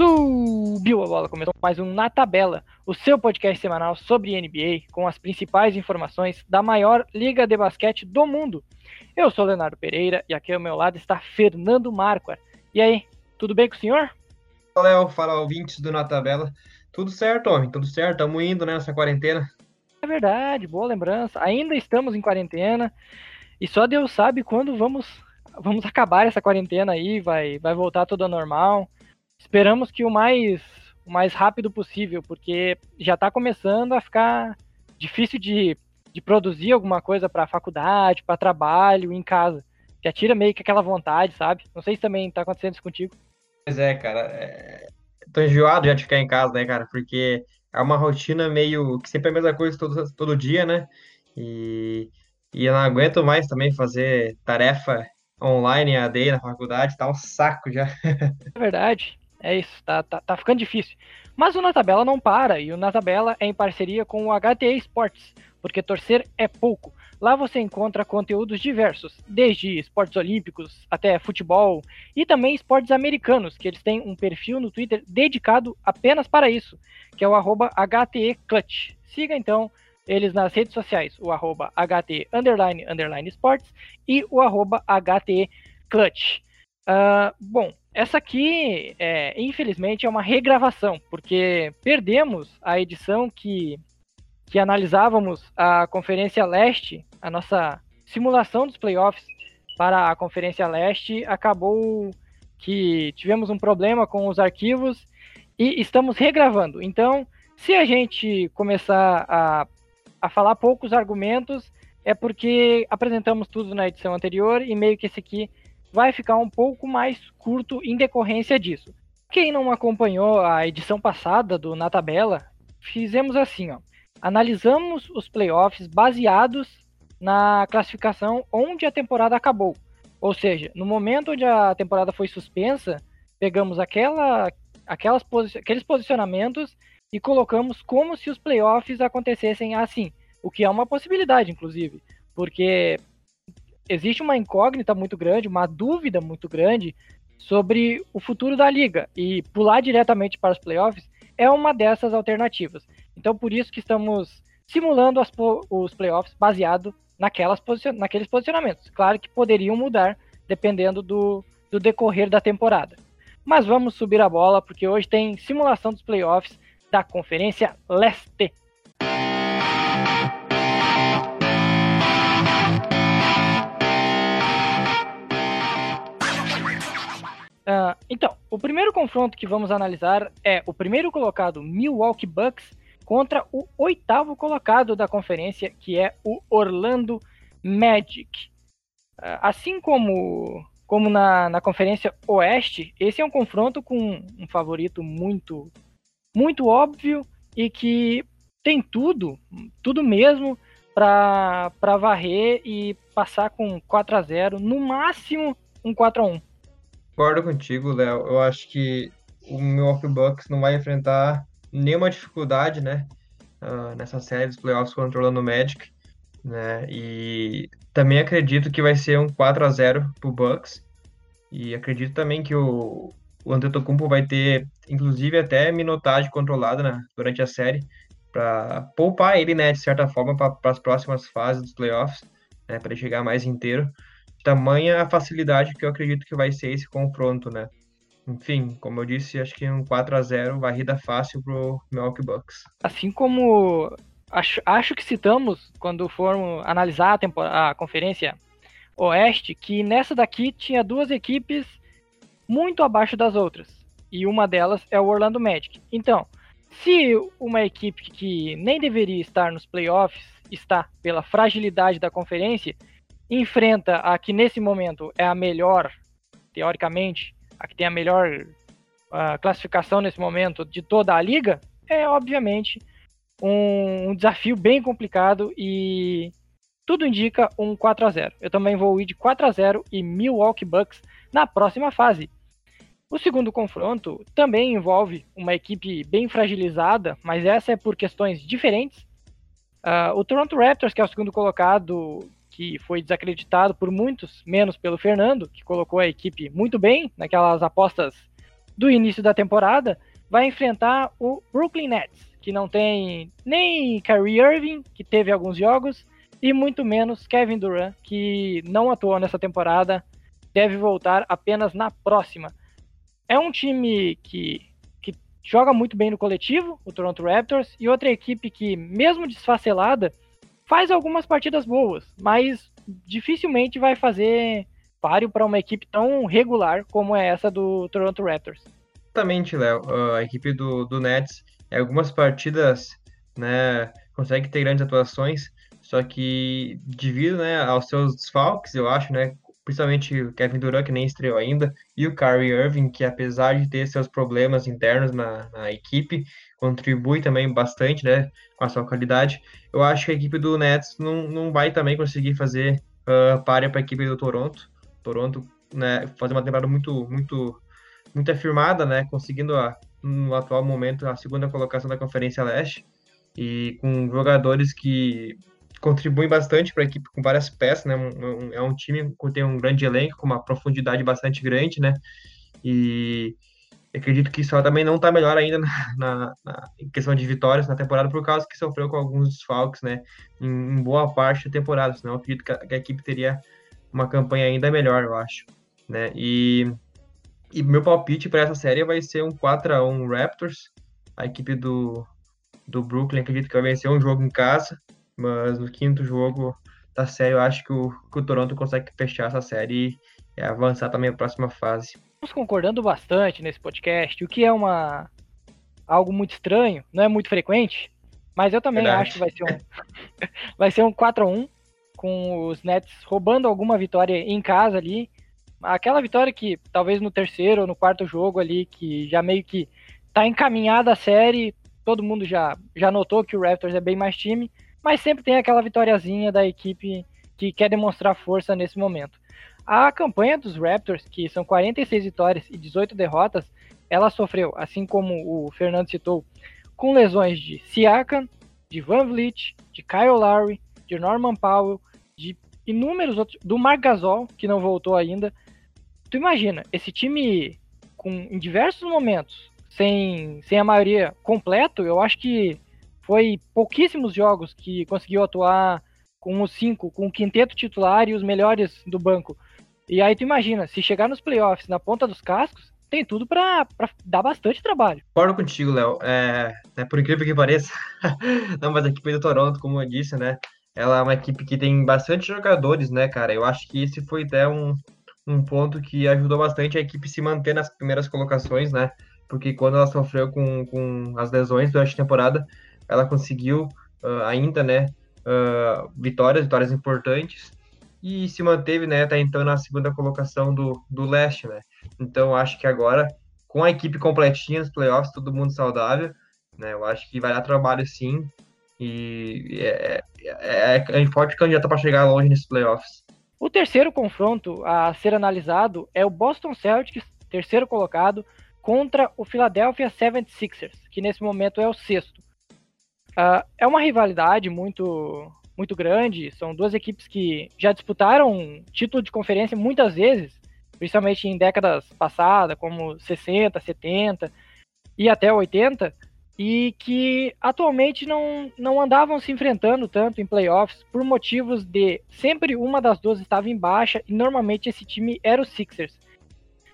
Subiu a bola, começou mais um Na Tabela, o seu podcast semanal sobre NBA, com as principais informações da maior liga de basquete do mundo. Eu sou Leonardo Pereira e aqui ao meu lado está Fernando Marquardt. E aí, tudo bem com o senhor? Fala, Léo, fala ouvintes do Na Tabela. Tudo certo, homem, tudo certo, estamos indo nessa quarentena. É verdade, boa lembrança. Ainda estamos em quarentena e só Deus sabe quando vamos vamos acabar essa quarentena aí, vai vai voltar tudo ao normal. Esperamos que o mais o mais rápido possível, porque já está começando a ficar difícil de, de produzir alguma coisa para faculdade, para trabalho, em casa. Já tira meio que aquela vontade, sabe? Não sei se também está acontecendo isso contigo. Pois é, cara. É... Tô enjoado já de ficar em casa, né, cara? Porque é uma rotina meio que sempre é a mesma coisa todo, todo dia, né? E, e eu não aguento mais também fazer tarefa online, AD na faculdade, tá um saco já. É verdade. É isso, tá, tá, tá ficando difícil. Mas o Na Tabela não para, e o Na Tabela é em parceria com o HTE Sports, porque torcer é pouco. Lá você encontra conteúdos diversos, desde esportes olímpicos até futebol e também esportes americanos, que eles têm um perfil no Twitter dedicado apenas para isso, que é o arroba HTEClutch. Siga então eles nas redes sociais, o arroba underline, underline sports e o arroba Clutch. Uh, bom, essa aqui, é, infelizmente, é uma regravação, porque perdemos a edição que, que analisávamos a Conferência Leste, a nossa simulação dos playoffs para a Conferência Leste. Acabou que tivemos um problema com os arquivos e estamos regravando. Então, se a gente começar a, a falar poucos argumentos, é porque apresentamos tudo na edição anterior e meio que esse aqui vai ficar um pouco mais curto em decorrência disso. Quem não acompanhou a edição passada do Na Tabela, fizemos assim, ó. Analisamos os playoffs baseados na classificação onde a temporada acabou. Ou seja, no momento onde a temporada foi suspensa, pegamos aquela, aquelas posi aqueles posicionamentos e colocamos como se os playoffs acontecessem assim, o que é uma possibilidade, inclusive, porque existe uma incógnita muito grande, uma dúvida muito grande sobre o futuro da liga e pular diretamente para os playoffs é uma dessas alternativas. Então, por isso que estamos simulando as, os playoffs baseado naquelas posicion, naqueles posicionamentos. Claro que poderiam mudar dependendo do, do decorrer da temporada. Mas vamos subir a bola porque hoje tem simulação dos playoffs da Conferência Leste. Uh, então, o primeiro confronto que vamos analisar é o primeiro colocado Milwaukee Bucks contra o oitavo colocado da conferência, que é o Orlando Magic. Uh, assim como, como na, na conferência Oeste, esse é um confronto com um favorito muito, muito óbvio e que tem tudo, tudo mesmo para varrer e passar com 4 a 0 no máximo um 4 a 1 Concordo contigo, Léo. Eu acho que o Milwaukee Bucks não vai enfrentar nenhuma dificuldade, né? Uh, nessa série dos playoffs contra o Magic, né? E também acredito que vai ser um 4 a 0 pro Bucks. E acredito também que o, o Antetokounmpo vai ter, inclusive, até minutagem controlada né, durante a série para poupar ele, né, de certa forma, para as próximas fases dos playoffs, né, para ele chegar mais inteiro tamanha a facilidade que eu acredito que vai ser esse confronto, né? Enfim, como eu disse, acho que um 4 a 0 varrida fácil pro Milwaukee Bucks. Assim como acho, acho que citamos quando formos analisar a, a conferência Oeste, que nessa daqui tinha duas equipes muito abaixo das outras. E uma delas é o Orlando Magic. Então, se uma equipe que nem deveria estar nos playoffs está pela fragilidade da conferência, enfrenta a que nesse momento é a melhor, teoricamente, a que tem a melhor uh, classificação nesse momento de toda a liga, é obviamente um, um, desafio bem complicado e tudo indica um 4 a 0. Eu também vou ir de 4 a 0 e Milwaukee Bucks na próxima fase. O segundo confronto também envolve uma equipe bem fragilizada, mas essa é por questões diferentes. Uh, o Toronto Raptors, que é o segundo colocado, que foi desacreditado por muitos, menos pelo Fernando, que colocou a equipe muito bem naquelas apostas do início da temporada, vai enfrentar o Brooklyn Nets, que não tem nem Kyrie Irving, que teve alguns jogos, e muito menos Kevin Durant, que não atuou nessa temporada, deve voltar apenas na próxima. É um time que, que joga muito bem no coletivo, o Toronto Raptors, e outra equipe que, mesmo desfacelada, faz algumas partidas boas, mas dificilmente vai fazer páreo para uma equipe tão regular como é essa do Toronto Raptors. Exatamente, Léo. A equipe do, do Nets, em algumas partidas, né, consegue ter grandes atuações, só que devido né, aos seus desfalques, eu acho, né, principalmente o Kevin Durant, que nem estreou ainda, e o Kyrie Irving, que apesar de ter seus problemas internos na, na equipe, contribui também bastante né, com a sua qualidade. Eu acho que a equipe do Nets não, não vai também conseguir fazer uh, para a equipe do Toronto. Toronto né, fazer uma temporada muito, muito, muito afirmada, né, conseguindo a, no atual momento a segunda colocação da Conferência Leste e com jogadores que contribuem bastante para a equipe com várias peças, né? Um, é um time que tem um grande elenco, com uma profundidade bastante grande, né? E acredito que só também não está melhor ainda na, na, na, questão de vitórias na temporada, por causa que sofreu com alguns desfalques, né? Em, em boa parte da temporada, senão acredito que a, que a, equipe teria uma campanha ainda melhor, eu acho, né? E, e meu palpite para essa série vai ser um 4 a 1 Raptors, a equipe do, do Brooklyn acredito que vai vencer um jogo em casa, mas no quinto jogo da série eu acho que o, que o Toronto consegue fechar essa série e avançar também a próxima fase. Estamos concordando bastante nesse podcast, o que é uma algo muito estranho, não é muito frequente, mas eu também Verdade. acho que vai ser um vai ser um 4 a 1 com os Nets roubando alguma vitória em casa ali. Aquela vitória que talvez no terceiro ou no quarto jogo ali que já meio que tá encaminhada a série, todo mundo já já notou que o Raptors é bem mais time mas sempre tem aquela vitóriazinha da equipe que quer demonstrar força nesse momento. A campanha dos Raptors, que são 46 vitórias e 18 derrotas, ela sofreu, assim como o Fernando citou, com lesões de Siakam, de Van Vliet, de Kyle Lowry, de Norman Powell, de inúmeros outros, do Marc Gasol, que não voltou ainda. Tu imagina, esse time com em diversos momentos, sem, sem a maioria completo, eu acho que foi pouquíssimos jogos que conseguiu atuar com os cinco, com o quinteto titular e os melhores do banco. E aí tu imagina, se chegar nos playoffs na ponta dos cascos, tem tudo para dar bastante trabalho. Concordo contigo, Léo. É, é, por incrível que pareça, não, mas a equipe do Toronto, como eu disse, né? Ela é uma equipe que tem bastante jogadores, né, cara? Eu acho que esse foi até um, um ponto que ajudou bastante a equipe se manter nas primeiras colocações, né? Porque quando ela sofreu com, com as lesões durante a temporada, ela conseguiu uh, ainda, né, uh, vitórias, vitórias importantes, e se manteve, né, até então na segunda colocação do, do leste, né. Então, acho que agora, com a equipe completinha nos playoffs, todo mundo saudável, né, eu acho que vai dar trabalho sim, e é, é, é, é forte candidato para chegar longe nesses playoffs. O terceiro confronto a ser analisado é o Boston Celtics, terceiro colocado, contra o Philadelphia 76ers, que nesse momento é o sexto. Uh, é uma rivalidade muito, muito grande. São duas equipes que já disputaram título de conferência muitas vezes, principalmente em décadas passadas, como 60, 70 e até 80, e que atualmente não, não andavam se enfrentando tanto em playoffs por motivos de sempre uma das duas estava em baixa e normalmente esse time era o Sixers.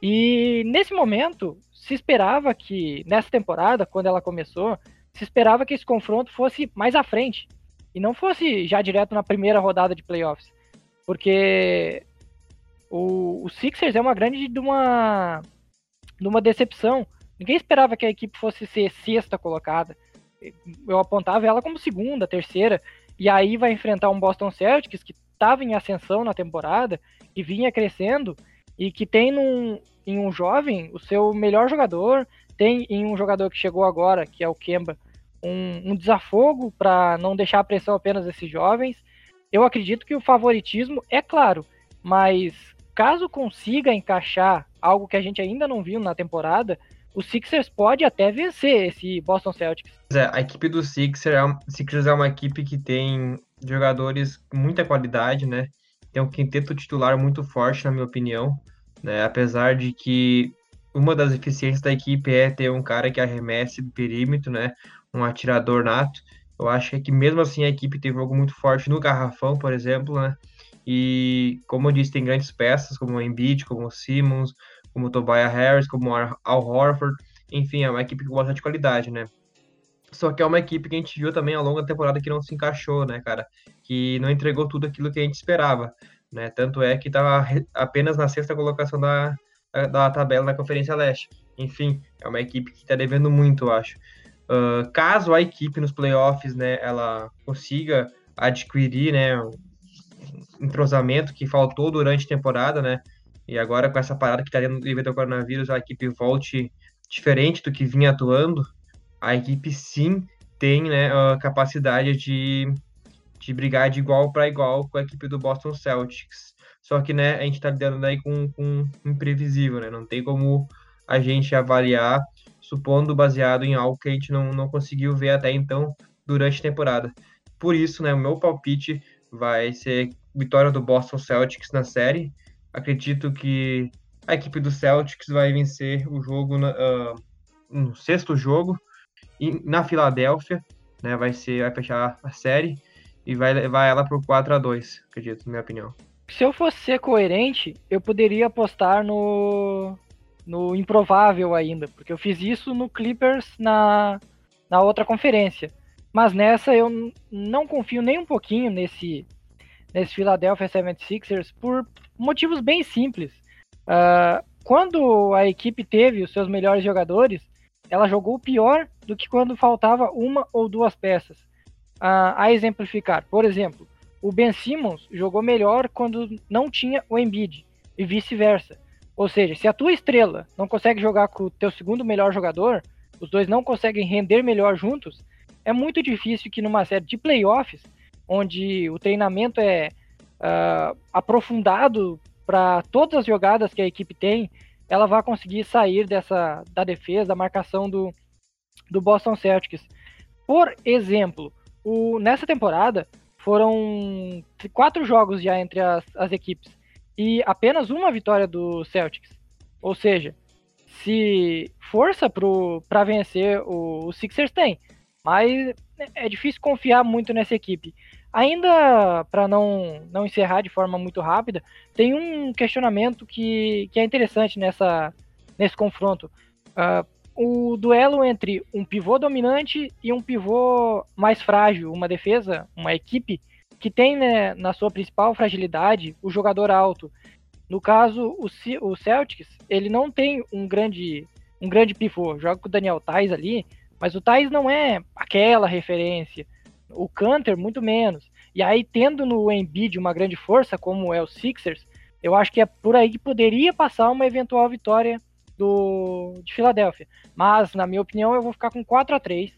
E nesse momento se esperava que nessa temporada, quando ela começou, se esperava que esse confronto fosse mais à frente e não fosse já direto na primeira rodada de playoffs, porque o, o Sixers é uma grande de uma, de uma decepção. Ninguém esperava que a equipe fosse ser sexta colocada. Eu apontava ela como segunda, terceira, e aí vai enfrentar um Boston Celtics que estava em ascensão na temporada e vinha crescendo e que tem num, em um jovem o seu melhor jogador, tem em um jogador que chegou agora, que é o Kemba, um, um desafogo para não deixar a pressão apenas desses jovens. Eu acredito que o favoritismo é claro, mas caso consiga encaixar algo que a gente ainda não viu na temporada, o Sixers pode até vencer esse Boston Celtics. É, a equipe do Sixers é, uma, Sixers é uma equipe que tem jogadores com muita qualidade, né? Tem um quinteto titular muito forte, na minha opinião, né? Apesar de que uma das eficiências da equipe é ter um cara que arremesse do perímetro, né? Um atirador nato. Eu acho que mesmo assim a equipe teve algo muito forte no garrafão, por exemplo, né? E como eu disse, tem grandes peças como o Embiid, como o Simmons, como o Tobias Harris, como o Al Horford. Enfim, é uma equipe com bastante qualidade, né? Só que é uma equipe que a gente viu também ao longo da temporada que não se encaixou, né, cara? Que não entregou tudo aquilo que a gente esperava, né? Tanto é que estava apenas na sexta colocação da, da tabela da Conferência Leste. Enfim, é uma equipe que está devendo muito, eu acho. Uh, caso a equipe nos playoffs, né, ela consiga adquirir, né, um entrosamento que faltou durante a temporada, né, e agora com essa parada que está dentro do coronavírus, a equipe volte diferente do que vinha atuando, a equipe sim tem né, a capacidade de, de brigar de igual para igual com a equipe do Boston Celtics. Só que né, a gente está lidando daí com, com imprevisível, né? Não tem como a gente avaliar, supondo baseado em algo que a gente não, não conseguiu ver até então durante a temporada. Por isso, né, o meu palpite vai ser vitória do Boston Celtics na série. Acredito que a equipe do Celtics vai vencer o jogo na, uh, no sexto jogo e na Filadélfia, né, vai ser vai fechar a série e vai levar ela por 4 a 2, acredito, na minha opinião. Se eu fosse ser coerente, eu poderia apostar no no improvável ainda, porque eu fiz isso no Clippers na na outra conferência. Mas nessa eu não confio nem um pouquinho nesse nesse Philadelphia 76ers por motivos bem simples. Uh, quando a equipe teve os seus melhores jogadores, ela jogou pior do que quando faltava uma ou duas peças. Uh, a exemplificar, por exemplo, o Ben Simmons jogou melhor quando não tinha o Embiid e vice-versa. Ou seja, se a tua estrela não consegue jogar com o teu segundo melhor jogador, os dois não conseguem render melhor juntos, é muito difícil que numa série de playoffs, onde o treinamento é uh, aprofundado para todas as jogadas que a equipe tem, ela vai conseguir sair dessa da defesa, da marcação do, do Boston Celtics. Por exemplo, o, nessa temporada foram quatro jogos já entre as, as equipes e apenas uma vitória do Celtics. Ou seja, se força para vencer o, o Sixers tem, mas é difícil confiar muito nessa equipe. Ainda para não, não encerrar de forma muito rápida, tem um questionamento que, que é interessante nessa, nesse confronto. Uh, o duelo entre um pivô dominante e um pivô mais frágil, uma defesa, uma equipe que tem né, na sua principal fragilidade o jogador alto. No caso, o, o Celtics, ele não tem um grande, um grande pivô. Joga com o Daniel Tais ali, mas o Tais não é aquela referência o Canter muito menos. E aí, tendo no Embiid uma grande força, como é o Sixers, eu acho que é por aí que poderia passar uma eventual vitória do de Filadélfia. Mas, na minha opinião, eu vou ficar com 4 a 3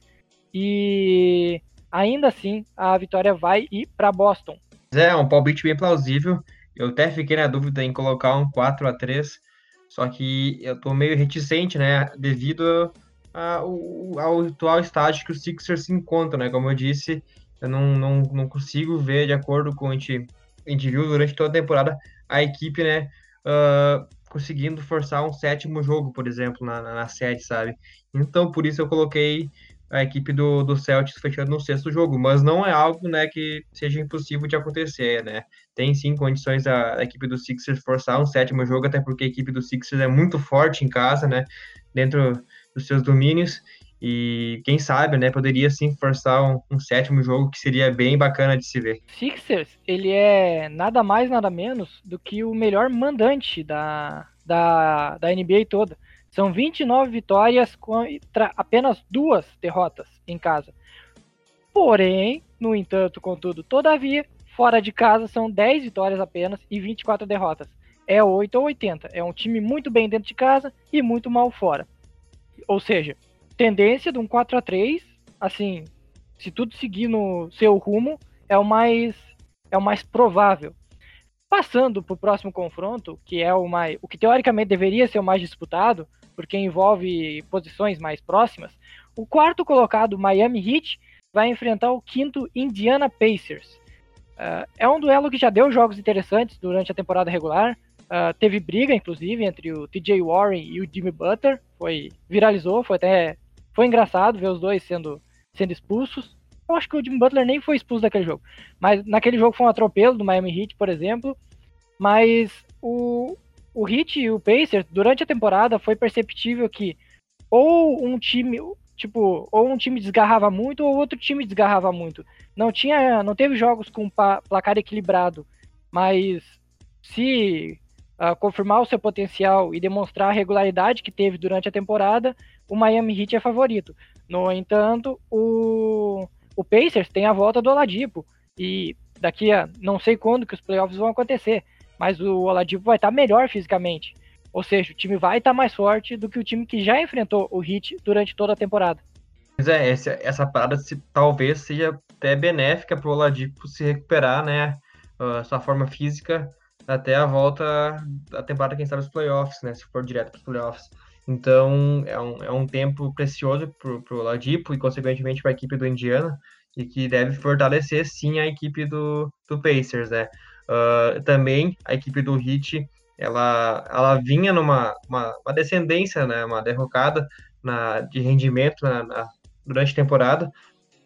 e ainda assim a vitória vai ir para Boston. É, um palpite bem plausível. Eu até fiquei na dúvida em colocar um 4 a 3 só que eu tô meio reticente, né, devido ao, ao atual estágio que o Sixers se encontra, né? Como eu disse, eu não, não, não consigo ver, de acordo com o que a gente, viu durante toda a temporada, a equipe, né, uh, conseguindo forçar um sétimo jogo, por exemplo, na, na, na, série, sabe? Então, por isso eu coloquei a equipe do, do Celtics fechando no sexto jogo, mas não é algo, né, que seja impossível de acontecer, né? Tem sim condições a, a equipe do Sixers forçar um sétimo jogo, até porque a equipe do Sixers é muito forte em casa, né? Dentro dos seus domínios. E quem sabe, né, poderia sim forçar um, um, sétimo jogo que seria bem bacana de se ver. Sixers, ele é nada mais, nada menos do que o melhor mandante da, da, da NBA toda. São 29 vitórias contra apenas duas derrotas em casa. Porém, no entanto, contudo, todavia, fora de casa são 10 vitórias apenas e 24 derrotas. É 8 ou 80. É um time muito bem dentro de casa e muito mal fora. Ou seja, tendência de um 4 a 3 assim, se tudo seguir no seu rumo, é o mais é o mais provável. Passando para o próximo confronto, que é o mais, o que teoricamente deveria ser o mais disputado, porque envolve posições mais próximas, o quarto colocado Miami Heat vai enfrentar o quinto Indiana Pacers. Uh, é um duelo que já deu jogos interessantes durante a temporada regular. Uh, teve briga, inclusive, entre o TJ Warren e o Jimmy Butler. Foi, viralizou, foi até. Foi engraçado ver os dois sendo, sendo expulsos. Eu acho que o Jimmy Butler nem foi expulso daquele jogo. Mas naquele jogo foi um atropelo do Miami Heat, por exemplo. Mas o, o Heat e o Pacers, durante a temporada, foi perceptível que ou um time, tipo, ou um time desgarrava muito ou outro time desgarrava muito. Não tinha, não teve jogos com placar equilibrado, mas se uh, confirmar o seu potencial e demonstrar a regularidade que teve durante a temporada, o Miami Heat é favorito. No entanto, o, o Pacers tem a volta do Oladipo e daqui a não sei quando que os playoffs vão acontecer, mas o Oladipo vai estar melhor fisicamente. Ou seja, o time vai estar mais forte do que o time que já enfrentou o Heat durante toda a temporada. Pois é, essa, essa parada se, talvez seja até benéfica para o Oladipo se recuperar, né? Uh, sua forma física até a volta da temporada, quem sabe, os playoffs, né? Se for direto para os playoffs. Então, é um, é um tempo precioso para o Oladipo e, consequentemente, para a equipe do Indiana e que deve fortalecer, sim, a equipe do, do Pacers, né? Uh, também a equipe do Heat ela, ela vinha numa uma, uma descendência, né, uma derrocada na, de rendimento na, na, durante a temporada.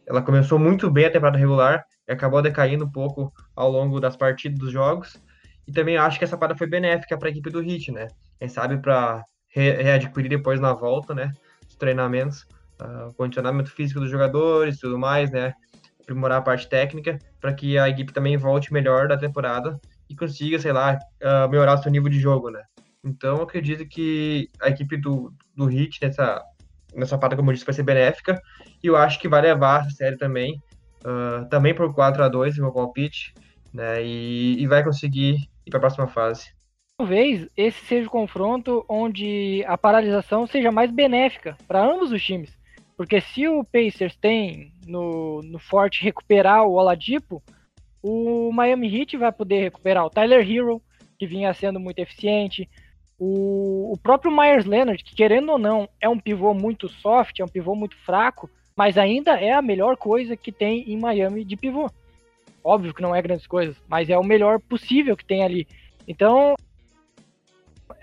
Ela começou muito bem a temporada regular e acabou decaindo um pouco ao longo das partidas dos jogos. E também acho que essa parada foi benéfica para a equipe do Heat, né? Quem sabe para re readquirir depois na volta, né? Os treinamentos, uh, condicionamento físico dos jogadores, tudo mais, né? Aprimorar a parte técnica para que a equipe também volte melhor da temporada e consiga, sei lá, uh, melhorar seu nível de jogo, né? Então, acredito que a equipe do, do Heat nessa, nessa parte, como eu disse, vai ser benéfica. E eu acho que vai levar essa série também, uh, também por 4 a 2 meu palpite, né? E, e vai conseguir ir para a próxima fase. Talvez esse seja o confronto onde a paralisação seja mais benéfica para ambos os times. Porque se o Pacers tem no, no forte recuperar o Oladipo, o Miami Heat vai poder recuperar o Tyler Hero, que vinha sendo muito eficiente, o, o próprio Myers Leonard, que querendo ou não, é um pivô muito soft, é um pivô muito fraco, mas ainda é a melhor coisa que tem em Miami de pivô. Óbvio que não é grandes coisas, mas é o melhor possível que tem ali. Então,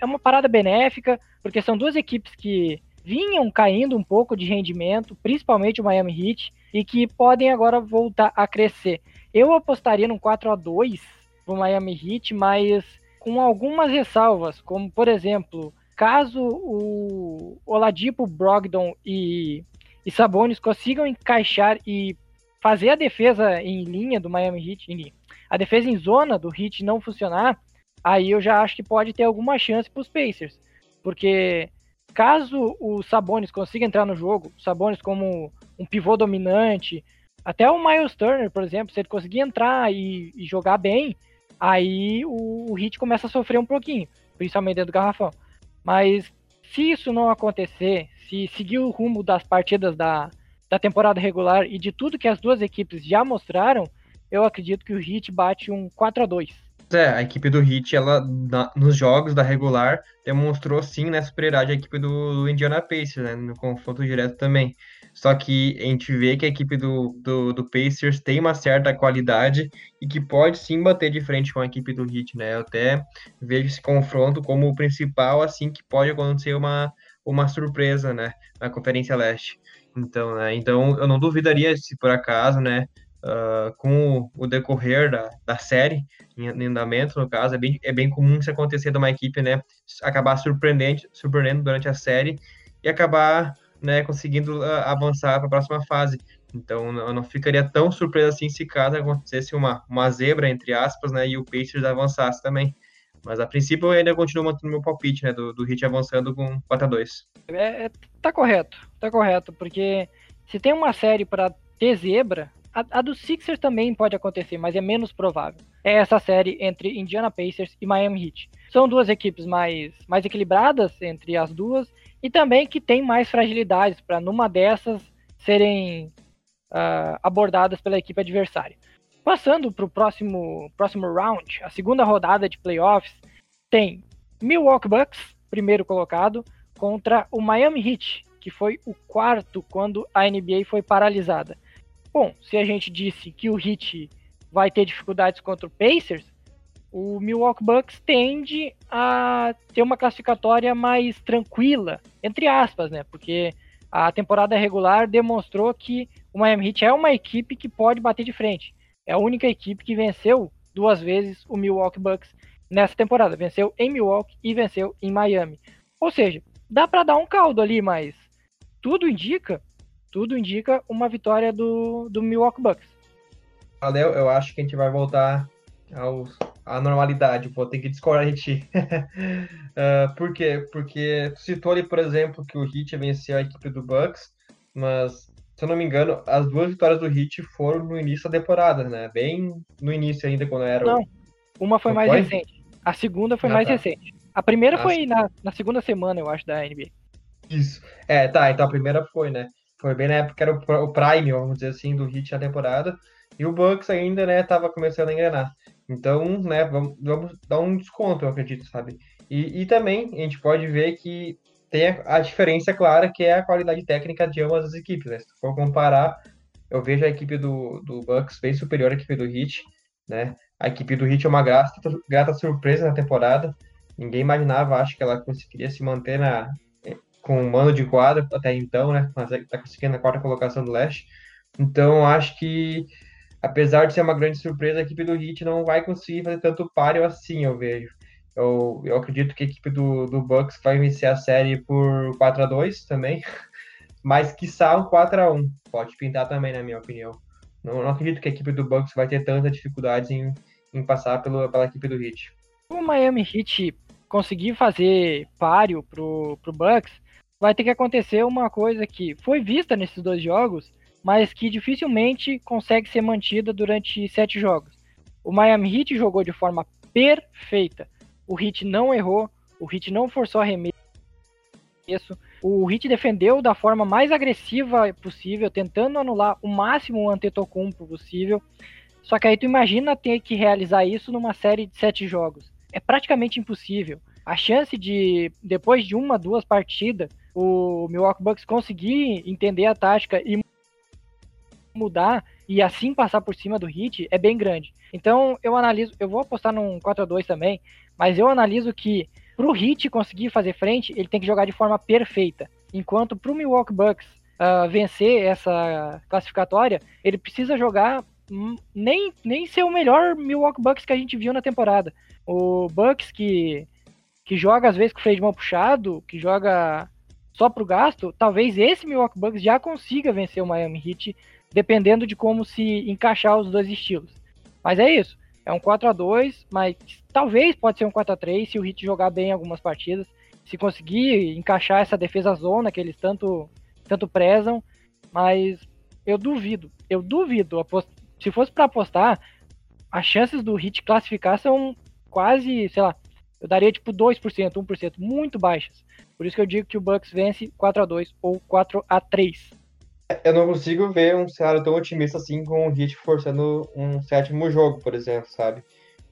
é uma parada benéfica, porque são duas equipes que vinham caindo um pouco de rendimento, principalmente o Miami Heat, e que podem agora voltar a crescer. Eu apostaria num 4 a 2 pro Miami Heat, mas com algumas ressalvas, como por exemplo, caso o Oladipo, Brogdon e, e Sabonis consigam encaixar e fazer a defesa em linha do Miami Heat, em, a defesa em zona do Heat não funcionar, aí eu já acho que pode ter alguma chance para os Pacers, porque caso o Sabonis consiga entrar no jogo, Sabonis como um pivô dominante, até o Miles Turner, por exemplo, se ele conseguir entrar e, e jogar bem, aí o, o Hit começa a sofrer um pouquinho, principalmente dentro do garrafão. Mas se isso não acontecer, se seguir o rumo das partidas da, da temporada regular e de tudo que as duas equipes já mostraram, eu acredito que o Hit bate um 4 a 2 é, a equipe do Heat, ela, na, nos jogos da regular, demonstrou sim, né, superioridade a equipe do Indiana Pacers, né, no confronto direto também. Só que a gente vê que a equipe do, do, do, Pacers tem uma certa qualidade e que pode sim bater de frente com a equipe do Heat, né? Eu até vejo esse confronto como o principal, assim, que pode acontecer uma, uma surpresa, né, na Conferência Leste. Então, né, então eu não duvidaria se por acaso, né, uh, com o, decorrer da, da série, em, andamento, no caso, é bem, é bem comum isso acontecer de uma equipe, né, acabar surpreendente, surpreendendo durante a série e acabar, né, conseguindo uh, avançar para a próxima fase. Então, eu não ficaria tão surpreso assim se caso acontecesse uma, uma zebra, entre aspas, né, e o Pacers avançasse também. Mas a princípio eu ainda continuo mantendo meu palpite, né, do, do Hit avançando com 4 a 2 é, é, Tá correto, tá correto, porque se tem uma série para ter zebra, a, a do Sixers também pode acontecer, mas é menos provável. É essa série entre Indiana Pacers e Miami Heat. São duas equipes mais, mais equilibradas entre as duas e também que tem mais fragilidades para numa dessas serem uh, abordadas pela equipe adversária. Passando para o próximo, próximo round, a segunda rodada de playoffs, tem Milwaukee Bucks, primeiro colocado, contra o Miami Heat, que foi o quarto quando a NBA foi paralisada. Bom, se a gente disse que o Heat vai ter dificuldades contra o Pacers, o Milwaukee Bucks tende a ter uma classificatória mais tranquila, entre aspas, né? Porque a temporada regular demonstrou que o Miami Heat é uma equipe que pode bater de frente. É a única equipe que venceu duas vezes o Milwaukee Bucks nessa temporada. Venceu em Milwaukee e venceu em Miami. Ou seja, dá para dar um caldo ali, mas tudo indica, tudo indica uma vitória do, do Milwaukee Bucks. Valeu, eu acho que a gente vai voltar aos, à normalidade, vou ter que discordar de ti. uh, por quê? Porque tu citou ali, por exemplo, que o Heat venceu a equipe do Bucks, mas se eu não me engano, as duas vitórias do Heat foram no início da temporada, né? Bem no início ainda, quando era Não, uma foi não mais foi? recente. A segunda foi ah, mais tá. recente. A primeira ah, foi na, na segunda semana, eu acho, da NBA. Isso. É, tá, então a primeira foi, né? Foi bem na época que era o, o Prime, vamos dizer assim, do Heat na temporada. E o Bucks ainda, né, tava começando a engrenar. Então, né, vamos, vamos dar um desconto, eu acredito, sabe? E, e também a gente pode ver que tem a, a, diferença clara que é a qualidade técnica de ambas as equipes, né? Se for comparar, eu vejo a equipe do, do Bucks bem superior à equipe do Heat, né? A equipe do Heat é uma grata, grata surpresa na temporada. Ninguém imaginava, acho que ela conseguiria se manter na, com o mano de quadra até então, né? Mas tá conseguindo a quarta colocação do leste. Então, acho que, apesar de ser uma grande surpresa, a equipe do Heat não vai conseguir fazer tanto páreo assim, eu vejo. Eu, eu acredito que a equipe do, do Bucks vai vencer a série por 4 a 2 também. Mas quiçá um 4 a 1 Pode pintar também, na minha opinião. Não, não acredito que a equipe do Bucks vai ter tantas dificuldades em, em passar pelo, pela equipe do Heat. O Miami Heat conseguir fazer páreo pro, pro Bucks, vai ter que acontecer uma coisa que foi vista nesses dois jogos, mas que dificilmente consegue ser mantida durante sete jogos. O Miami Heat jogou de forma perfeita o Hit não errou, o Hit não forçou arremesso, o Hit defendeu da forma mais agressiva possível, tentando anular o máximo o Antetokounmpo possível. Só que aí tu imagina ter que realizar isso numa série de sete jogos. É praticamente impossível. A chance de, depois de uma, duas partidas, o Milwaukee Bucks conseguir entender a tática e mudar e assim passar por cima do Hit é bem grande. Então eu analiso, eu vou apostar num 4 a 2 também, mas eu analiso que pro Heat conseguir fazer frente, ele tem que jogar de forma perfeita. Enquanto pro Milwaukee Bucks uh, vencer essa classificatória, ele precisa jogar nem, nem ser o melhor Milwaukee Bucks que a gente viu na temporada. O Bucks que, que joga às vezes com o freio de mão puxado, que joga só pro gasto, talvez esse Milwaukee Bucks já consiga vencer o Miami Heat, dependendo de como se encaixar os dois estilos. Mas é isso. É um 4 a 2 mas talvez pode ser um 4 a 3 se o Heat jogar bem algumas partidas. Se conseguir encaixar essa defesa zona que eles tanto, tanto prezam. Mas eu duvido. Eu duvido. Se fosse para apostar, as chances do Heat classificar são quase, sei lá, eu daria tipo 2%, 1%, muito baixas. Por isso que eu digo que o Bucks vence 4 a 2 ou 4 a 3 eu não consigo ver um cenário tão otimista assim com o Heat forçando um sétimo jogo, por exemplo, sabe?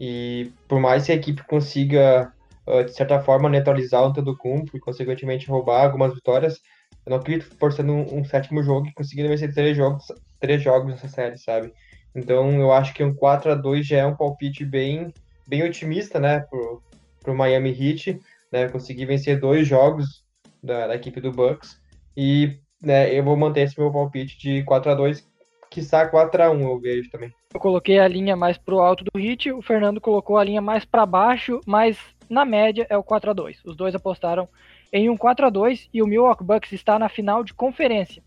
E por mais que a equipe consiga, ah, de certa forma, neutralizar o Antetokounmpo e, consequentemente, roubar algumas vitórias, eu não acredito forçando um, um sétimo jogo e conseguindo vencer três jogos, três jogos nessa série, sabe? Então, eu acho que um 4 a 2 já é um palpite bem, bem otimista, né, pro, pro Miami Heat, né, conseguir vencer dois jogos da, da equipe do Bucks e né, eu vou manter esse meu palpite de 4 a 2 quiçá 4 a 1 eu vejo também. Eu coloquei a linha mais pro alto do hit, o Fernando colocou a linha mais para baixo, mas na média é o 4 a 2 Os dois apostaram em um 4 a 2 e o Milwaukee Bucks está na final de conferência.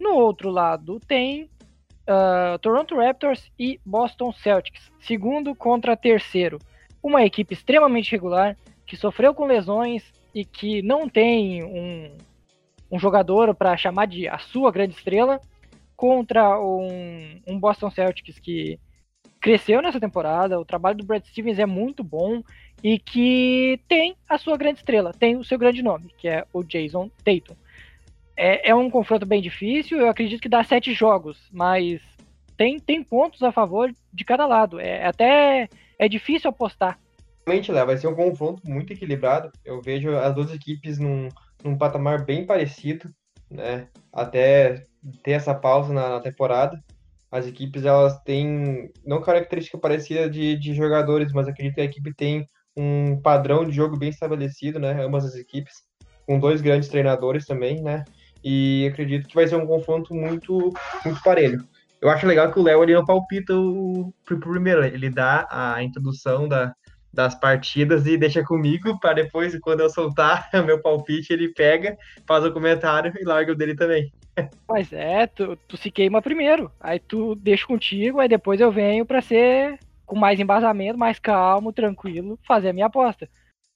No outro lado tem uh, Toronto Raptors e Boston Celtics, segundo contra terceiro. Uma equipe extremamente regular, que sofreu com lesões e que não tem um, um jogador para chamar de a sua grande estrela contra um, um, Boston Celtics que cresceu nessa temporada. O trabalho do Brad Stevens é muito bom e que tem a sua grande estrela, tem o seu grande nome, que é o Jason Tatum. É, é um confronto bem difícil, eu acredito que dá sete jogos, mas tem, tem pontos a favor de cada lado. É até é difícil apostar. Realmente, Léo, vai ser um confronto muito equilibrado. Eu vejo as duas equipes num, num patamar bem parecido, né? Até ter essa pausa na, na temporada. as equipes elas têm não característica parecida de, de jogadores, mas acredito que a equipe tem um padrão de jogo bem estabelecido, né? Ambas as equipes, com dois grandes treinadores também, né? E acredito que vai ser um confronto muito, muito parelho. Eu acho legal que o Léo ele não palpita o, o primeiro, ele dá a introdução da, das partidas e deixa comigo para depois, quando eu soltar meu palpite, ele pega, faz o comentário e larga o dele também. Mas é, tu, tu se queima primeiro, aí tu deixa contigo, aí depois eu venho para ser com mais embasamento, mais calmo, tranquilo, fazer a minha aposta.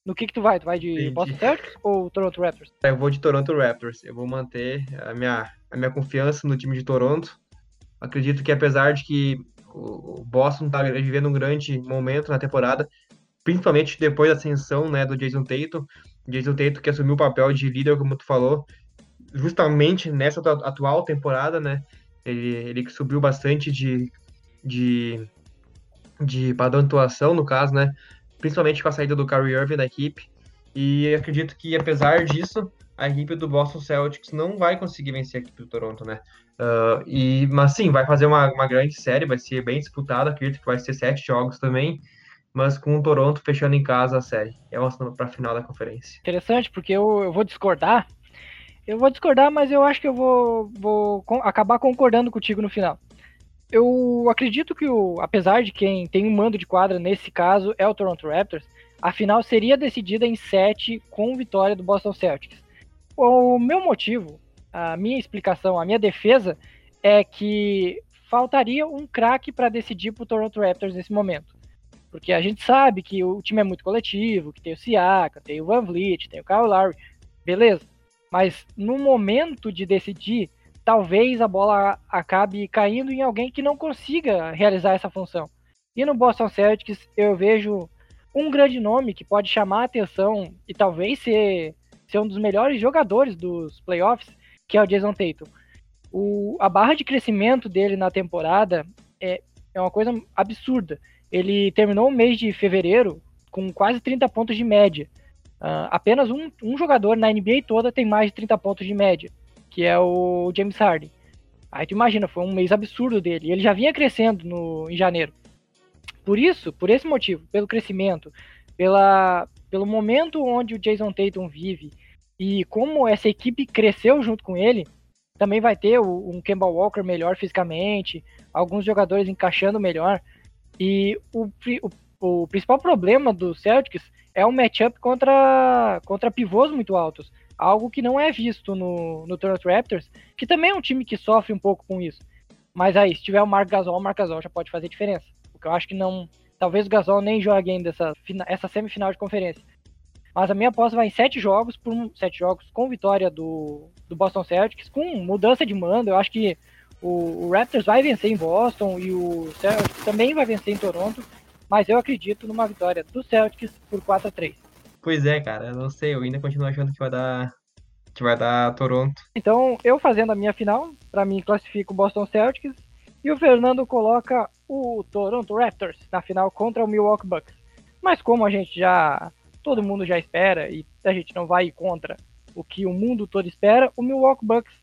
No que que tu vai? Tu vai de Entendi. Boston Celtics ou Toronto Raptors? Eu vou de Toronto Raptors. Eu vou manter a minha, a minha confiança no time de Toronto. Acredito que apesar de que o Boston está vivendo um grande momento na temporada, principalmente depois da ascensão né, do Jason Tatum. Jason Tatum que assumiu o papel de líder, como tu falou, justamente nessa atual temporada, né? Ele, ele subiu bastante de, de, de padrão de atuação, no caso, né? Principalmente com a saída do Kyrie Irving da equipe. E acredito que, apesar disso, a equipe do Boston Celtics não vai conseguir vencer a equipe do Toronto, né? Uh, e, mas sim, vai fazer uma, uma grande série, vai ser bem disputada, acredito que vai ser sete jogos também mas com o Toronto fechando em casa a série, é avançando para a final da conferência. Interessante, porque eu, eu vou discordar. Eu vou discordar, mas eu acho que eu vou, vou acabar concordando contigo no final. Eu acredito que, o, apesar de quem tem um mando de quadra nesse caso é o Toronto Raptors, a final seria decidida em 7 com vitória do Boston Celtics. O meu motivo, a minha explicação, a minha defesa é que faltaria um craque para decidir para o Toronto Raptors nesse momento. Porque a gente sabe que o time é muito coletivo, que tem o Siaka, tem o Van Vliet, tem o Kyle Lowry, beleza. Mas no momento de decidir, talvez a bola acabe caindo em alguém que não consiga realizar essa função. E no Boston Celtics eu vejo um grande nome que pode chamar a atenção e talvez ser, ser um dos melhores jogadores dos playoffs, que é o Jason Tatum. O, a barra de crescimento dele na temporada é, é uma coisa absurda ele terminou o mês de fevereiro com quase 30 pontos de média. Uh, apenas um, um, jogador na NBA toda tem mais de 30 pontos de média, que é o James Harden. Aí tu imagina, foi um mês absurdo dele. Ele já vinha crescendo no, em janeiro. Por isso, por esse motivo, pelo crescimento, pela, pelo momento onde o Jason Tatum vive e como essa equipe cresceu junto com ele, também vai ter um Kemba Walker melhor fisicamente, alguns jogadores encaixando melhor. E o, o, o principal problema do Celtics é o matchup contra, contra pivôs muito altos. Algo que não é visto no, no Toronto Raptors, que também é um time que sofre um pouco com isso. Mas aí, se tiver o Marc Gasol, o Marc Gasol já pode fazer diferença. Porque eu acho que não. Talvez o Gasol nem jogue ainda essa, essa semifinal de conferência. Mas a minha aposta vai em sete jogos, por sete jogos com vitória do, do Boston Celtics, com mudança de mando. Eu acho que o, o, Raptors vai vencer em Boston e o Celtics também vai vencer em Toronto, mas eu acredito numa vitória do Celtics por 4 a 3. Pois é, cara, eu não sei, eu ainda continuo achando que vai dar que vai dar Toronto. Então, eu fazendo a minha final, para mim classifico o Boston Celtics e o Fernando coloca o Toronto Raptors na final contra o Milwaukee Bucks. Mas como a gente já todo mundo já espera e a gente não vai contra o que o mundo todo espera, o Milwaukee Bucks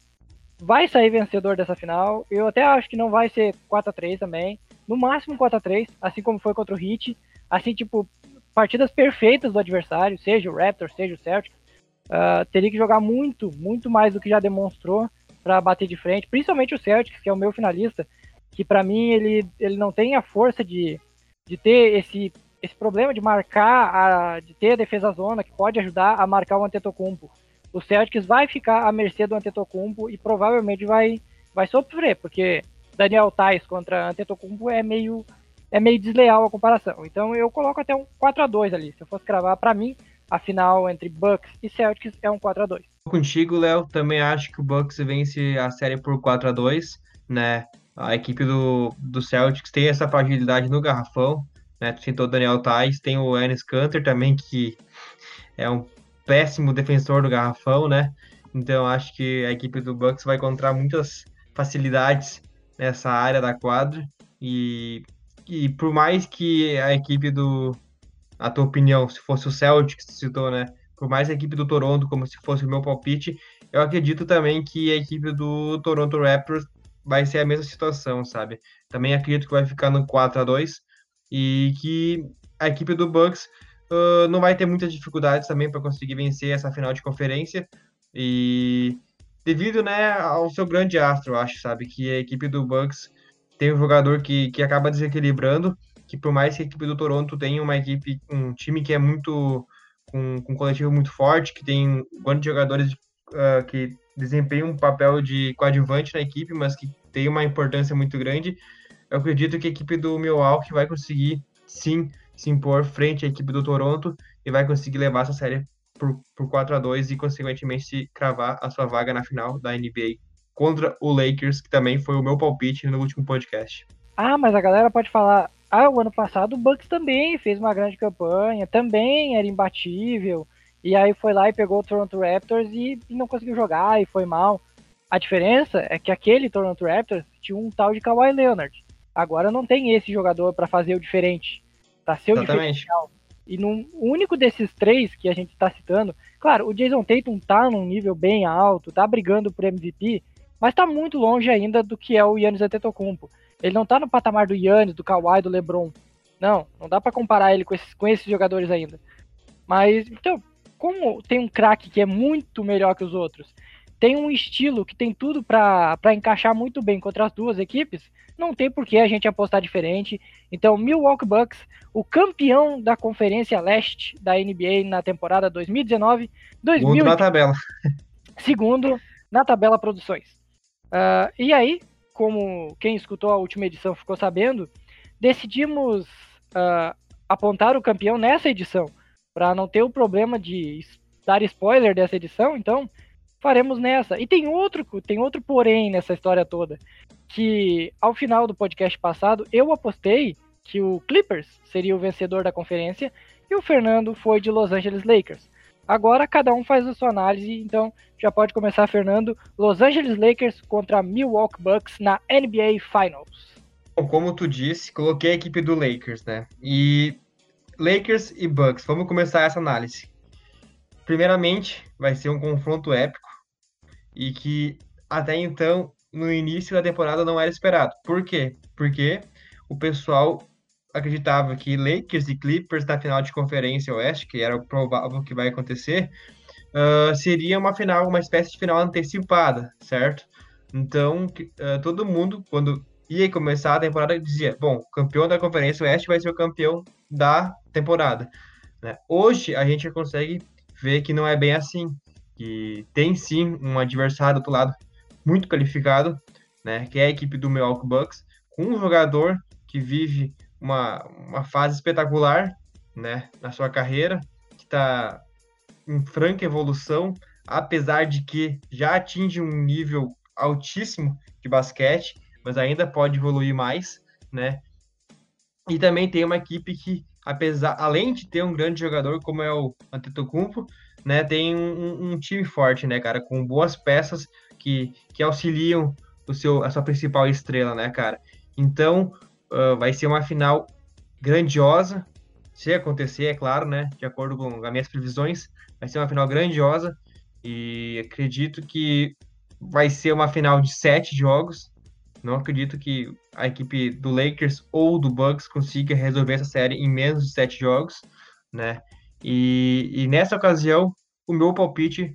vai sair vencedor dessa final. Eu até acho que não vai ser 4 a 3 também. No máximo 4 a 3 assim como foi contra o Heat. Assim, tipo, partidas perfeitas do adversário, seja o Raptors, seja o Celtics. Uh, teria que jogar muito, muito mais do que já demonstrou para bater de frente. Principalmente o Celtics, que é o meu finalista, que para mim ele, ele não tem a força de, de ter esse, esse problema de marcar, a, de ter a defesa zona que pode ajudar a marcar o Antetokounmpo o Celtics vai ficar à mercê do Antetokounmpo e provavelmente vai, vai sofrer, porque Daniel Tais contra Antetokounmpo é meio é meio desleal a comparação. Então eu coloco até um 4 a 2 ali. Se eu fosse cravar para mim, a final entre Bucks e Celtics é um 4 a 2. Contigo, Léo, também acho que o Bucks vence a série por 4 a 2, né? A equipe do, do Celtics tem essa fragilidade no garrafão, né? Tu o Daniel Tais, tem o Enes Kanter também que é um péssimo defensor do garrafão, né? Então acho que a equipe do Bucks vai encontrar muitas facilidades nessa área da quadra e, e por mais que a equipe do a tua opinião, se fosse o Celtics, citou, né? Por mais a equipe do Toronto, como se fosse o meu palpite, eu acredito também que a equipe do Toronto Raptors vai ser a mesma situação, sabe? Também acredito que vai ficar no 4 a 2 e que a equipe do Bucks uh, não vai ter muitas dificuldades também para conseguir vencer essa final de conferência e devido, né, ao seu grande astro, eu acho, sabe, que a equipe do Bucks tem um jogador que, que acaba desequilibrando, que por mais que a equipe do Toronto tenha uma equipe, um time que é muito com, com um coletivo muito forte, que tem um bando de jogadores uh, que desempenham um papel de coadjuvante na equipe, mas que tem uma importância muito grande. Eu acredito que a equipe do Milwaukee vai conseguir, sim, se impor frente à equipe do Toronto e vai conseguir levar essa série por, por 4 a 2 e, consequentemente, se cravar a sua vaga na final da NBA contra o Lakers, que também foi o meu palpite no último podcast. Ah, mas a galera pode falar, ah, o ano passado o Bucks também fez uma grande campanha, também era imbatível, e aí foi lá e pegou o Toronto Raptors e, e não conseguiu jogar e foi mal. A diferença é que aquele Toronto Raptors tinha um tal de Kawhi Leonard. Agora não tem esse jogador para fazer o diferente, o Exatamente. diferencial. E no único desses três que a gente está citando, claro, o Jason Tatum tá num nível bem alto, tá brigando por MVP, mas tá muito longe ainda do que é o Yannis Antetokounmpo. Ele não tá no patamar do Yannis, do Kawhi, do LeBron. Não, não dá para comparar ele com esses, com esses jogadores ainda. Mas, então, como tem um craque que é muito melhor que os outros, tem um estilo que tem tudo para encaixar muito bem contra as duas equipes, não tem por que a gente apostar diferente. Então, Milwaukee Bucks, o campeão da Conferência Leste da NBA na temporada 2019 2020 Segundo na tabela. Segundo na tabela Produções. Uh, e aí, como quem escutou a última edição ficou sabendo, decidimos uh, apontar o campeão nessa edição, para não ter o problema de dar spoiler dessa edição, então faremos nessa. E tem outro, tem outro porém nessa história toda, que ao final do podcast passado eu apostei que o Clippers seria o vencedor da conferência e o Fernando foi de Los Angeles Lakers. Agora cada um faz a sua análise, então já pode começar, Fernando. Los Angeles Lakers contra Milwaukee Bucks na NBA Finals. Bom, como tu disse, coloquei a equipe do Lakers, né? E Lakers e Bucks, vamos começar essa análise. Primeiramente, vai ser um confronto épico e que até então, no início da temporada, não era esperado. Por quê? Porque o pessoal acreditava que Lakers e Clippers na final de conferência oeste, que era o provável que vai acontecer, uh, seria uma final, uma espécie de final antecipada, certo? Então, uh, todo mundo, quando ia começar a temporada, dizia: bom, o campeão da conferência oeste vai ser o campeão da temporada. Né? Hoje, a gente consegue ver que não é bem assim, que tem sim um adversário do outro lado muito qualificado, né, que é a equipe do Milwaukee Bucks, com um jogador que vive uma, uma fase espetacular né, na sua carreira, que está em franca evolução, apesar de que já atinge um nível altíssimo de basquete, mas ainda pode evoluir mais, né? E também tem uma equipe que, apesar, além de ter um grande jogador como é o Antetokounmpo, né, tem um, um time forte, né, cara, com boas peças que, que auxiliam o seu, a sua principal estrela, né, cara. Então, uh, vai ser uma final grandiosa, se acontecer, é claro, né? De acordo com as minhas previsões, vai ser uma final grandiosa e acredito que vai ser uma final de sete jogos. Não acredito que a equipe do Lakers ou do Bucks consiga resolver essa série em menos de sete jogos, né? E, e nessa ocasião, o meu palpite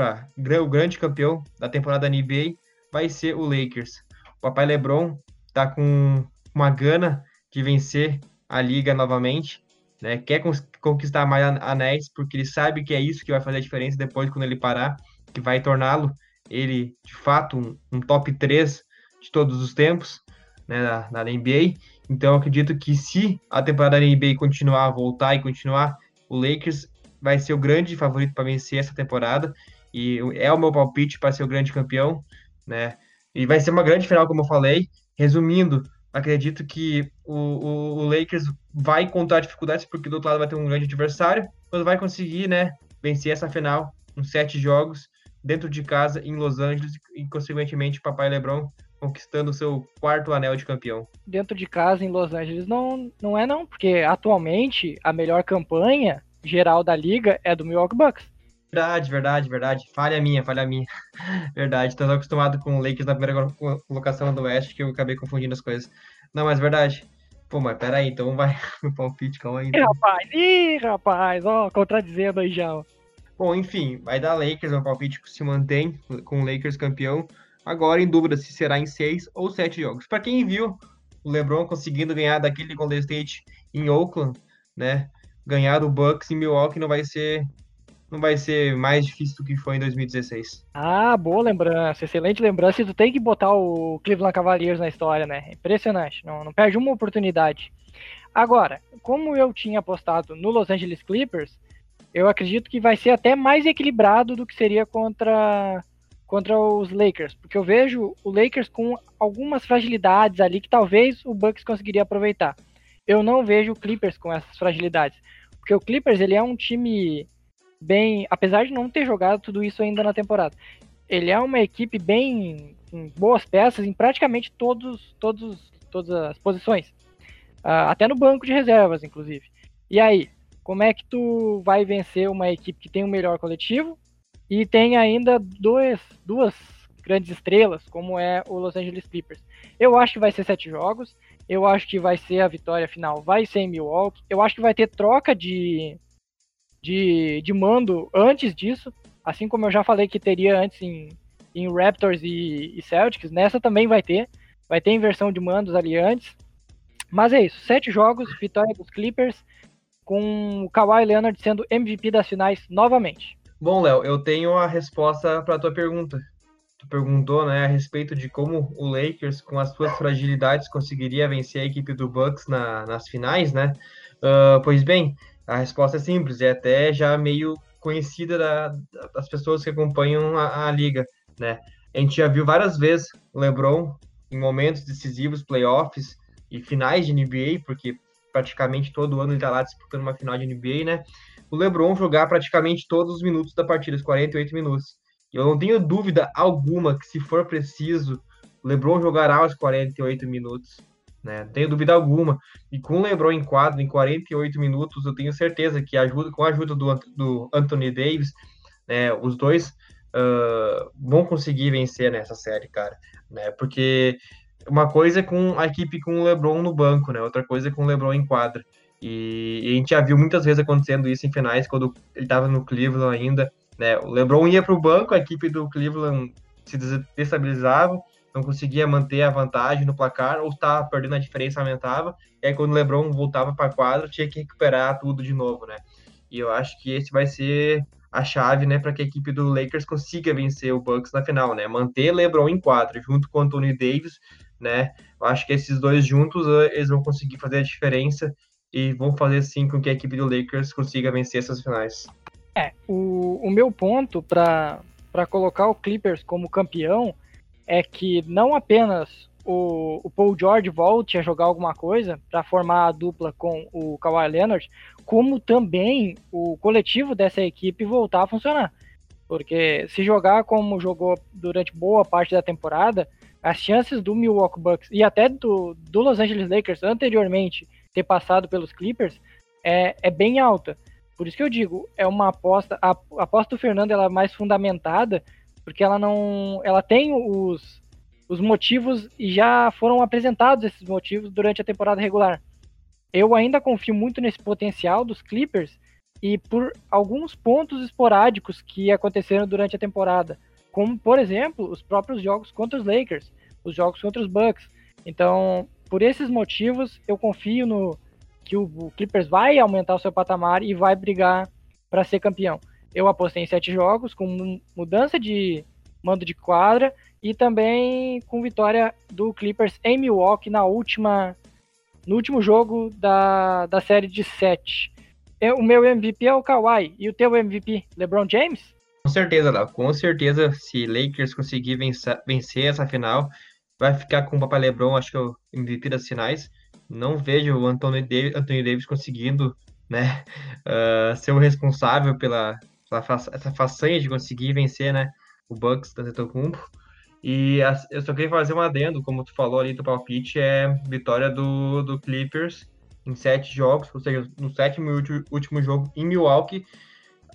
para o grande campeão da temporada NBA vai ser o Lakers. O papai LeBron tá com uma gana de vencer a liga novamente, né? Quer conquistar mais anéis porque ele sabe que é isso que vai fazer a diferença depois quando ele parar, que vai torná-lo ele de fato um, um, top 3 de todos os tempos, né, na, na NBA. Então acredito que se a temporada da NBA continuar, voltar e continuar, o Lakers vai ser o grande favorito para vencer essa temporada e é o meu palpite para ser o grande campeão, né? E vai ser uma grande final, como eu falei. Resumindo, acredito que o, o, o, Lakers vai encontrar dificuldades, porque do outro lado vai ter um grande adversário, mas vai conseguir, né, vencer essa final com sete jogos dentro de casa em Los Angeles e, consequentemente, papai LeBron conquistando o seu quarto anel de campeão. Dentro de casa em Los Angeles não, não é não, porque atualmente a melhor campanha geral da liga é do Milwaukee Bucks. Verdade, verdade, verdade. Falha minha, falha minha. Verdade. Tô acostumado com o Lakers na primeira colocação do Oeste que eu acabei confundindo as coisas. Não, mas verdade. Pô, mas peraí, então vai no palpite, calma aí. Então. Ih, rapaz, ih, rapaz, ó, contradizendo aí já, ó. Bom, enfim, vai dar Lakers, meu palpite se mantém com o Lakers campeão. Agora em dúvida se será em seis ou sete jogos. Para quem viu o LeBron conseguindo ganhar daquele Golden State em Oakland, né? Ganhar do Bucks em Milwaukee não vai ser não vai ser mais difícil do que foi em 2016. Ah, boa lembrança, excelente lembrança. E tu tem que botar o Cleveland Cavaliers na história, né? Impressionante, não, não perde uma oportunidade. Agora, como eu tinha apostado no Los Angeles Clippers, eu acredito que vai ser até mais equilibrado do que seria contra contra os Lakers, porque eu vejo o Lakers com algumas fragilidades ali que talvez o Bucks conseguiria aproveitar. Eu não vejo o Clippers com essas fragilidades, porque o Clippers ele é um time bem, apesar de não ter jogado tudo isso ainda na temporada, ele é uma equipe bem com boas peças em praticamente todos, todos, todas as posições, uh, até no banco de reservas, inclusive. E aí, como é que tu vai vencer uma equipe que tem um melhor coletivo e tem ainda dois, duas grandes estrelas, como é o Los Angeles Clippers? Eu acho que vai ser sete jogos. Eu acho que vai ser a vitória final, vai ser em Milwaukee. Eu acho que vai ter troca de, de, de mando antes disso, assim como eu já falei que teria antes em, em Raptors e, e Celtics, nessa também vai ter. Vai ter inversão de mandos ali antes. Mas é isso, sete jogos, vitória dos Clippers, com o Kawhi Leonard sendo MVP das finais novamente. Bom, Léo, eu tenho a resposta para a tua pergunta. Tu perguntou, né, a respeito de como o Lakers, com as suas fragilidades, conseguiria vencer a equipe do Bucks na, nas finais, né? Uh, pois bem, a resposta é simples, é até já meio conhecida da, das pessoas que acompanham a, a, liga, né? A gente já viu várias vezes o LeBron em momentos decisivos, playoffs e finais de NBA, porque praticamente todo ano ele está lá disputando uma final de NBA, né? O LeBron jogar praticamente todos os minutos da partida, os 48 minutos. Eu não tenho dúvida alguma que se for preciso, o LeBron jogará os 48 minutos né? Tenho dúvida alguma. E com o LeBron em quadro em 48 minutos, eu tenho certeza que ajuda, com a ajuda do, do Anthony Davis, né, os dois uh, vão conseguir vencer nessa série, cara. Né? Porque uma coisa é com a equipe com o LeBron no banco, né? Outra coisa é com o LeBron em quadra. E, e a gente já viu muitas vezes acontecendo isso em finais, quando ele estava no Cleveland ainda. Né? O LeBron ia para o banco, a equipe do Cleveland se desestabilizava não conseguia manter a vantagem no placar, ou estava perdendo a diferença, aumentava, e aí quando o LeBron voltava para a quadra, tinha que recuperar tudo de novo, né? E eu acho que esse vai ser a chave, né, para que a equipe do Lakers consiga vencer o Bucks na final, né? Manter LeBron em quadra junto com Anthony Davis, né? Eu acho que esses dois juntos eh, eles vão conseguir fazer a diferença e vão fazer sim com que a equipe do Lakers consiga vencer essas finais. É, o, o meu ponto para colocar o Clippers como campeão é que não apenas o, o Paul George volte a jogar alguma coisa para formar a dupla com o Kawhi Leonard, como também o coletivo dessa equipe voltar a funcionar. Porque se jogar como jogou durante boa parte da temporada, as chances do Milwaukee Bucks e até do, do Los Angeles Lakers anteriormente ter passado pelos Clippers é, é bem alta. Por isso que eu digo, é uma aposta, a, aposta do Fernando ela é mais fundamentada porque ela não, ela tem os, os motivos e já foram apresentados esses motivos durante a temporada regular. Eu ainda confio muito nesse potencial dos Clippers e por alguns pontos esporádicos que aconteceram durante a temporada, como por exemplo os próprios jogos contra os Lakers, os jogos contra os Bucks. Então, por esses motivos, eu confio no que o Clippers vai aumentar o seu patamar e vai brigar para ser campeão eu apostei em sete jogos, com mudança de mando de quadra e também com vitória do Clippers em Milwaukee na última, no último jogo da, da série de sete. Eu, o meu MVP é o Kawhi. E o teu MVP, LeBron James? Com certeza, Léo. Com certeza, se Lakers conseguir vencer, vencer essa final, vai ficar com o Papai LeBron, acho que é o MVP das finais. Não vejo o Anthony Davis, Anthony Davis conseguindo né, uh, ser o responsável pela, essa façanha de conseguir vencer, né, o Bucks da Tetocumpo. E a, eu só queria fazer um adendo, como tu falou ali do palpite, é vitória do, do Clippers em sete jogos, ou seja, no sétimo e último, jogo em Milwaukee.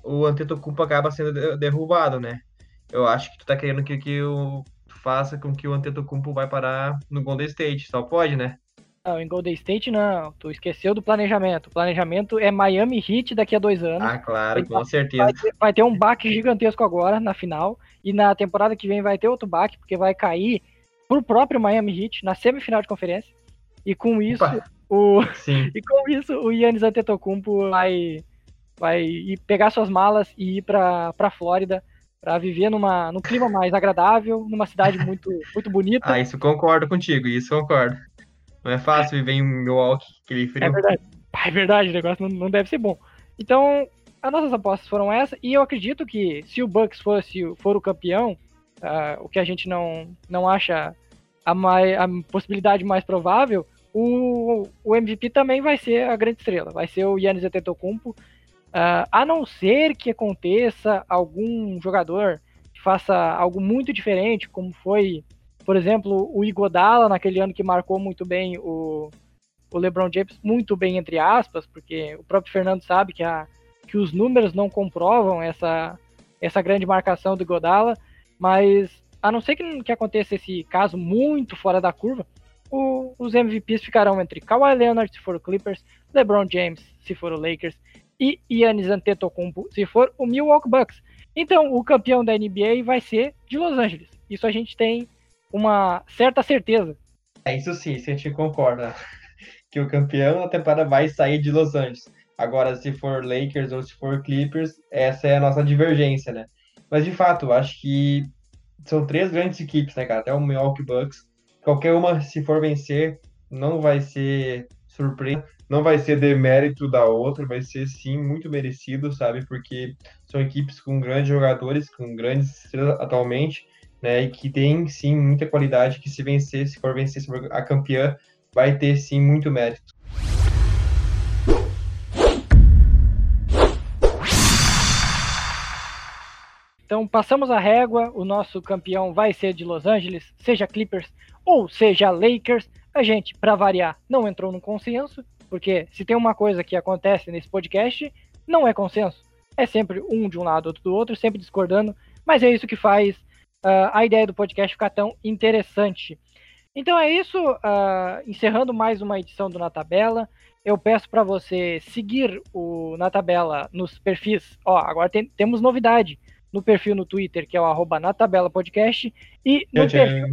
o Antetokounmpo acaba sendo derrubado, né? Eu acho que tu tá querendo que, que o faça com que o Antetokounmpo vai parar no Golden State, só pode, né? Não, em Golden State não. Tu esqueceu do planejamento. O planejamento é Miami Heat daqui a dois anos. Ah, claro, com certeza. Vai ter, vai ter um baque gigantesco agora na final. E na temporada que vem vai ter outro baque, porque vai cair pro próprio Miami Heat na semifinal de conferência. E com isso, Opa. o Sim. e com isso o Yannis Antetokounmpo vai vai pegar suas malas e ir para para Flórida para viver numa num clima mais agradável, numa cidade muito muito bonita. Ah, isso concordo contigo, isso concordo. Não é fácil viver em Milwaukee, aquele frio. É verdade. É verdade, o negócio não, não deve ser bom. Então, as nossas apostas foram essas, e eu acredito que se o Bucks fosse, for o campeão, uh, o que a gente não, não acha a, mais, a possibilidade mais provável, o, o MVP também vai ser a grande estrela, vai ser o Yannis Antetokounmpo, uh, a não ser que aconteça algum jogador que faça algo muito diferente, como foi por exemplo, o Igodala, naquele ano que marcou muito bem o, o LeBron James, muito bem entre aspas, porque o próprio Fernando sabe que, a, que os números não comprovam essa, essa grande marcação do Igodala, mas a não ser que, que aconteça esse caso muito fora da curva, o, os MVPs ficarão entre Kawhi Leonard, se for o Clippers, LeBron James, se for o Lakers, e Giannis Antetokounmpo, se for o Milwaukee Bucks. Então, o campeão da NBA vai ser de Los Angeles. Isso a gente tem uma certa certeza. É isso sim, se a gente concorda que o campeão da temporada vai sair de Los Angeles. Agora, se for Lakers ou se for Clippers, essa é a nossa divergência, né? Mas de fato, acho que são três grandes equipes, né, cara? Até o Milwaukee Bucks. Qualquer uma, se for vencer, não vai ser surpresa, não vai ser demérito da outra, vai ser sim muito merecido, sabe? Porque são equipes com grandes jogadores, com grandes estrelas atualmente, né? E que tem sim muita qualidade, que se vencer, se for vencer se for a campeã, vai ter sim muito mérito. Então passamos a régua, o nosso campeão vai ser de Los Angeles, seja Clippers ou seja Lakers. A gente, para variar, não entrou no consenso, porque se tem uma coisa que acontece nesse podcast, não é consenso. É sempre um de um lado, outro do outro, sempre discordando, mas é isso que faz uh, a ideia do podcast ficar tão interessante. Então é isso, uh, encerrando mais uma edição do Na Tabela. Eu peço para você seguir o Na Tabela nos perfis. Ó, agora tem, temos novidade no perfil no Twitter, que é o arroba Na Tabela Podcast, e no, perfil,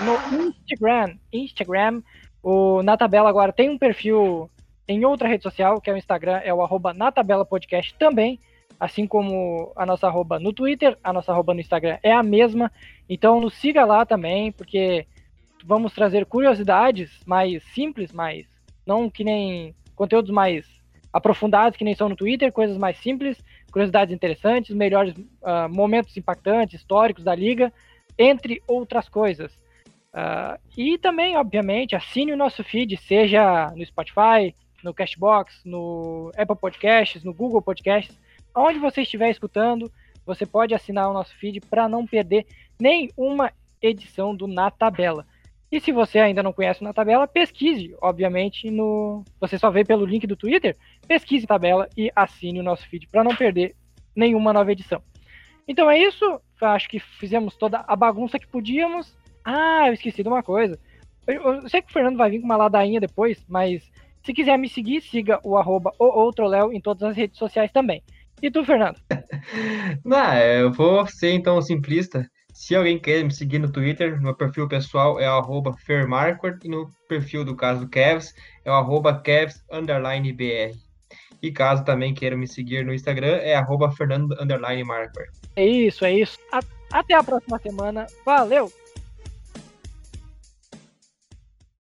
no Instagram, Instagram, o Na Tabela agora tem um perfil em outra rede social, que é o Instagram, é o arroba Na Tabela Podcast também assim como a nossa arroba no Twitter, a nossa arroba no Instagram é a mesma. Então nos siga lá também, porque vamos trazer curiosidades mais simples, mais não que nem conteúdos mais aprofundados que nem são no Twitter, coisas mais simples, curiosidades interessantes, melhores uh, momentos impactantes, históricos da liga, entre outras coisas. Uh, e também, obviamente, assine o nosso feed, seja no Spotify, no Cashbox, no Apple Podcasts, no Google Podcasts, onde você estiver escutando, você pode assinar o nosso feed para não perder nenhuma edição do Na Tabela. E se você ainda não conhece o Na Tabela, pesquise, obviamente, no. Você só vê pelo link do Twitter, pesquise tabela e assine o nosso feed para não perder nenhuma nova edição. Então é isso. Acho que fizemos toda a bagunça que podíamos. Ah, eu esqueci de uma coisa. Eu, eu sei que o Fernando vai vir com uma ladainha depois, mas se quiser me seguir, siga o arroba ou em todas as redes sociais também. E tu, Fernando? Não, eu vou ser então simplista. Se alguém quer me seguir no Twitter, meu perfil pessoal é arroba e no perfil do caso do Kevs é kevs_br. E caso também queiram me seguir no Instagram, é arroba. É isso, é isso. Até a próxima semana. Valeu!